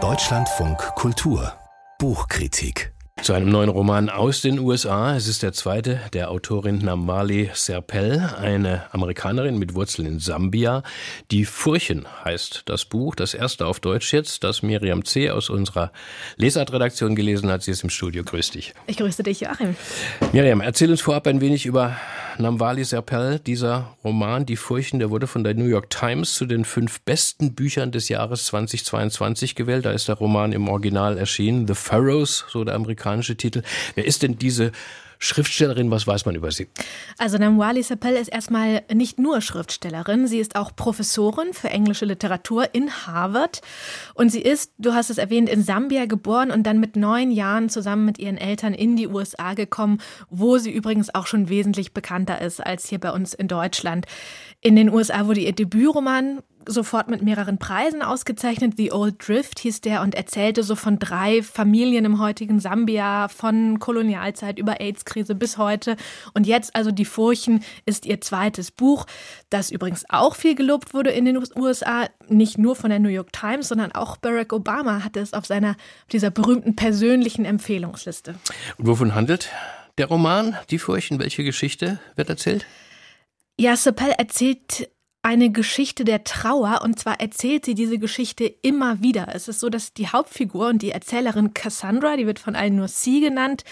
Deutschlandfunk Kultur Buchkritik zu einem neuen Roman aus den USA. Es ist der zweite der Autorin Namali Serpell, eine Amerikanerin mit Wurzeln in Sambia. Die Furchen heißt das Buch, das erste auf Deutsch jetzt, das Miriam C. aus unserer Lesartredaktion gelesen hat. Sie ist im Studio. Grüß dich. Ich grüße dich, Joachim. Miriam, erzähl uns vorab ein wenig über Namwali Serpell. Dieser Roman, Die Furchen, der wurde von der New York Times zu den fünf besten Büchern des Jahres 2022 gewählt. Da ist der Roman im Original erschienen. The Pharaohs, so der amerikanische Titel. Wer ist denn diese Schriftstellerin, was weiß man über sie? Also Namwali Sapel ist erstmal nicht nur Schriftstellerin, sie ist auch Professorin für englische Literatur in Harvard und sie ist, du hast es erwähnt, in Sambia geboren und dann mit neun Jahren zusammen mit ihren Eltern in die USA gekommen, wo sie übrigens auch schon wesentlich bekannter ist als hier bei uns in Deutschland. In den USA wurde ihr Debütroman sofort mit mehreren Preisen ausgezeichnet. The Old Drift hieß der und erzählte so von drei Familien im heutigen Sambia, von Kolonialzeit über AIDS-Krise bis heute. Und jetzt also Die Furchen ist ihr zweites Buch, das übrigens auch viel gelobt wurde in den USA, nicht nur von der New York Times, sondern auch Barack Obama hatte es auf seiner dieser berühmten persönlichen Empfehlungsliste. Und wovon handelt der Roman Die Furchen? Welche Geschichte wird erzählt? Ja, Sapel erzählt eine Geschichte der Trauer und zwar erzählt sie diese Geschichte immer wieder. Es ist so, dass die Hauptfigur und die Erzählerin Cassandra, die wird von allen nur sie genannt,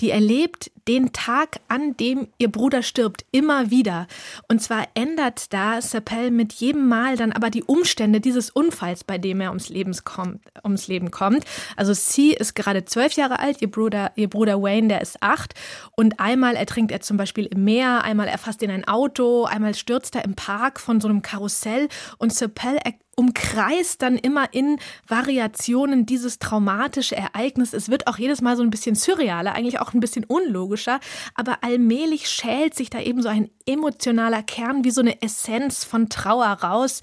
die erlebt den Tag, an dem ihr Bruder stirbt, immer wieder. Und zwar ändert da Sapel mit jedem Mal dann aber die Umstände dieses Unfalls, bei dem er ums, Lebens kommt, ums Leben kommt. Also sie ist gerade zwölf Jahre alt, ihr Bruder, ihr Bruder Wayne, der ist acht. Und einmal ertrinkt er zum Beispiel im Meer, einmal erfasst ihn ein Auto, einmal stürzt er im Park von so einem Karussell. Und Sapel umkreist dann immer in Variationen dieses traumatische Ereignis. Es wird auch jedes Mal so ein bisschen surrealer, eigentlich auch ein bisschen unlogischer, aber allmählich schält sich da eben so ein emotionaler Kern wie so eine Essenz von Trauer raus,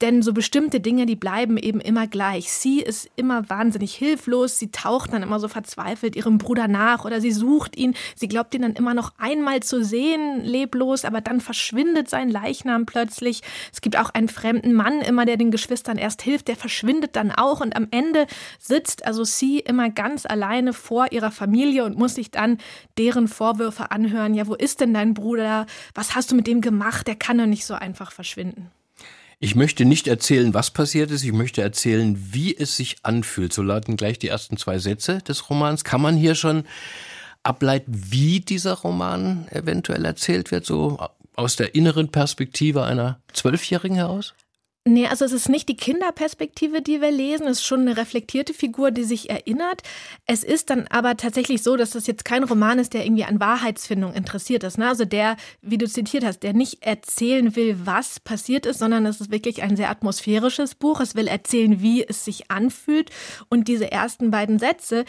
denn so bestimmte Dinge, die bleiben eben immer gleich. Sie ist immer wahnsinnig hilflos, sie taucht dann immer so verzweifelt ihrem Bruder nach oder sie sucht ihn, sie glaubt ihn dann immer noch einmal zu sehen, leblos, aber dann verschwindet sein Leichnam plötzlich. Es gibt auch einen fremden Mann immer, der den Geschwistern erst hilft, der verschwindet dann auch und am Ende sitzt also sie immer ganz alleine vor ihrer Familie und muss sich dann deren Vorwürfe anhören. Ja, wo ist denn dein Bruder? Was hast du mit dem gemacht? Der kann doch nicht so einfach verschwinden. Ich möchte nicht erzählen, was passiert ist. Ich möchte erzählen, wie es sich anfühlt. So lauten gleich die ersten zwei Sätze des Romans. Kann man hier schon ableiten, wie dieser Roman eventuell erzählt wird, so aus der inneren Perspektive einer Zwölfjährigen heraus? Nee, also es ist nicht die Kinderperspektive, die wir lesen. Es ist schon eine reflektierte Figur, die sich erinnert. Es ist dann aber tatsächlich so, dass das jetzt kein Roman ist, der irgendwie an Wahrheitsfindung interessiert ist. Ne? Also der, wie du zitiert hast, der nicht erzählen will, was passiert ist, sondern es ist wirklich ein sehr atmosphärisches Buch. Es will erzählen, wie es sich anfühlt. Und diese ersten beiden Sätze,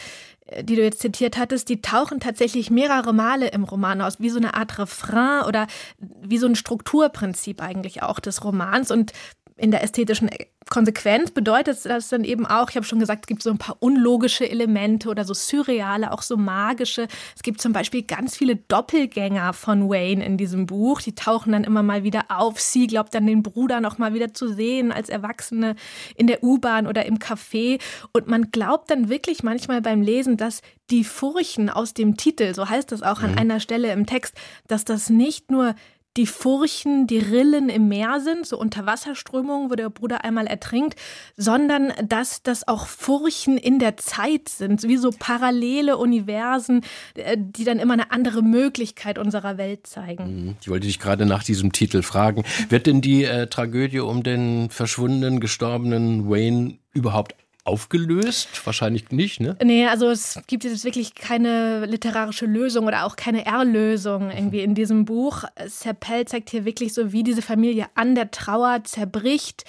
äh, die du jetzt zitiert hattest, die tauchen tatsächlich mehrere Male im Roman aus, wie so eine Art Refrain oder wie so ein Strukturprinzip eigentlich auch des Romans. Und in der ästhetischen Konsequenz bedeutet das dann eben auch, ich habe schon gesagt, es gibt so ein paar unlogische Elemente oder so surreale, auch so magische. Es gibt zum Beispiel ganz viele Doppelgänger von Wayne in diesem Buch. Die tauchen dann immer mal wieder auf. Sie glaubt dann den Bruder noch mal wieder zu sehen als Erwachsene in der U-Bahn oder im Café. Und man glaubt dann wirklich manchmal beim Lesen, dass die Furchen aus dem Titel, so heißt das auch an mhm. einer Stelle im Text, dass das nicht nur die Furchen, die Rillen im Meer sind, so Unterwasserströmungen, wo der Bruder einmal ertrinkt, sondern dass das auch Furchen in der Zeit sind, wie so parallele Universen, äh, die dann immer eine andere Möglichkeit unserer Welt zeigen. Mhm. Ich wollte dich gerade nach diesem Titel fragen. Wird denn die äh, Tragödie um den verschwundenen, gestorbenen Wayne überhaupt aufgelöst? Wahrscheinlich nicht, ne? Nee, also es gibt jetzt wirklich keine literarische Lösung oder auch keine Erlösung irgendwie in diesem Buch. Serpell zeigt hier wirklich so, wie diese Familie an der Trauer zerbricht,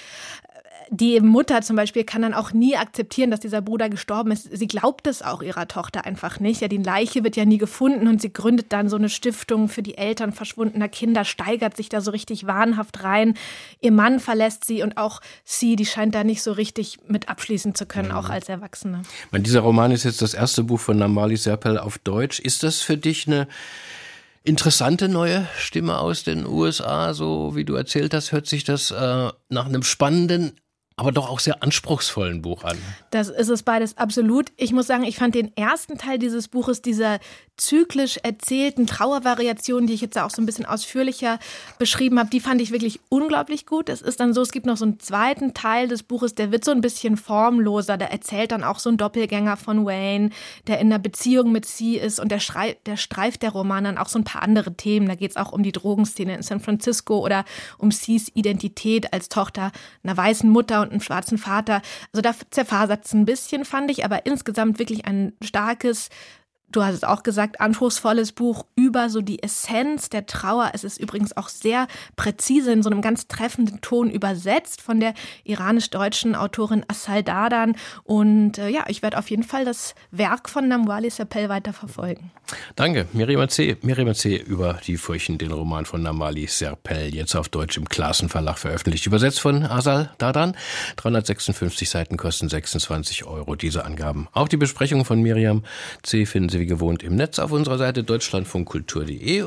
die Mutter zum Beispiel kann dann auch nie akzeptieren, dass dieser Bruder gestorben ist. Sie glaubt es auch ihrer Tochter einfach nicht. Ja, die Leiche wird ja nie gefunden und sie gründet dann so eine Stiftung für die Eltern verschwundener Kinder, steigert sich da so richtig wahnhaft rein. Ihr Mann verlässt sie und auch sie, die scheint da nicht so richtig mit abschließen zu können, mhm. auch als Erwachsene. Meine, dieser Roman ist jetzt das erste Buch von Namali Serpel auf Deutsch. Ist das für dich eine interessante neue Stimme aus den USA, so wie du erzählt hast, hört sich das äh, nach einem spannenden aber doch auch sehr anspruchsvollen Buch an. Das ist es beides absolut. Ich muss sagen, ich fand den ersten Teil dieses Buches, dieser zyklisch erzählten Trauervariation, die ich jetzt auch so ein bisschen ausführlicher beschrieben habe, die fand ich wirklich unglaublich gut. Es ist dann so, es gibt noch so einen zweiten Teil des Buches, der wird so ein bisschen formloser. Der erzählt dann auch so ein Doppelgänger von Wayne, der in einer Beziehung mit Sie ist und der, der streift der Roman dann auch so ein paar andere Themen. Da geht es auch um die Drogenszene in San Francisco oder um Cs Identität als Tochter einer weißen Mutter und einem schwarzen Vater. Also da zerfasert es ein bisschen, fand ich, aber insgesamt wirklich ein starkes du hast es auch gesagt, anspruchsvolles Buch über so die Essenz der Trauer. Es ist übrigens auch sehr präzise in so einem ganz treffenden Ton übersetzt von der iranisch-deutschen Autorin Asal Dadan. Und äh, ja, ich werde auf jeden Fall das Werk von Namwali Sapel weiter verfolgen. Danke, Miriam C. Miriam C. über die Furchen, den Roman von Namali Serpel, jetzt auf Deutsch im Klassenverlag veröffentlicht. Übersetzt von Asal Dadan. 356 Seiten kosten 26 Euro, diese Angaben. Auch die Besprechung von Miriam C. finden Sie wie gewohnt im Netz auf unserer Seite deutschlandfunkkultur.de